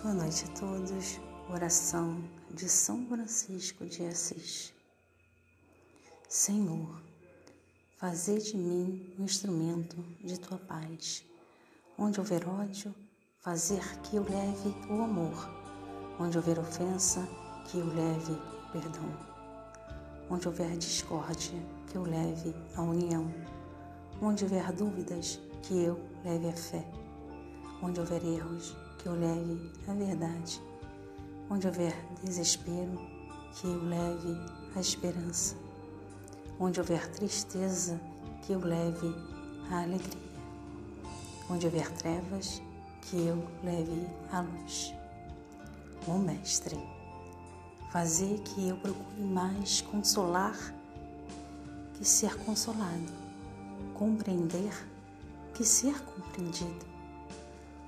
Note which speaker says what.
Speaker 1: Boa noite a todos. Oração de São Francisco de Assis. Senhor, fazei de mim um instrumento de tua paz. Onde houver ódio, fazer que eu leve o amor. Onde houver ofensa, que eu leve o perdão. Onde houver discórdia, que eu leve a união. Onde houver dúvidas, que eu leve a fé. Onde houver erros, que eu leve a verdade. Onde houver desespero, que eu leve a esperança. Onde houver tristeza, que eu leve a alegria. Onde houver trevas, que eu leve a luz. Oh, Mestre, fazer que eu procure mais consolar que ser consolado, compreender que ser compreendido,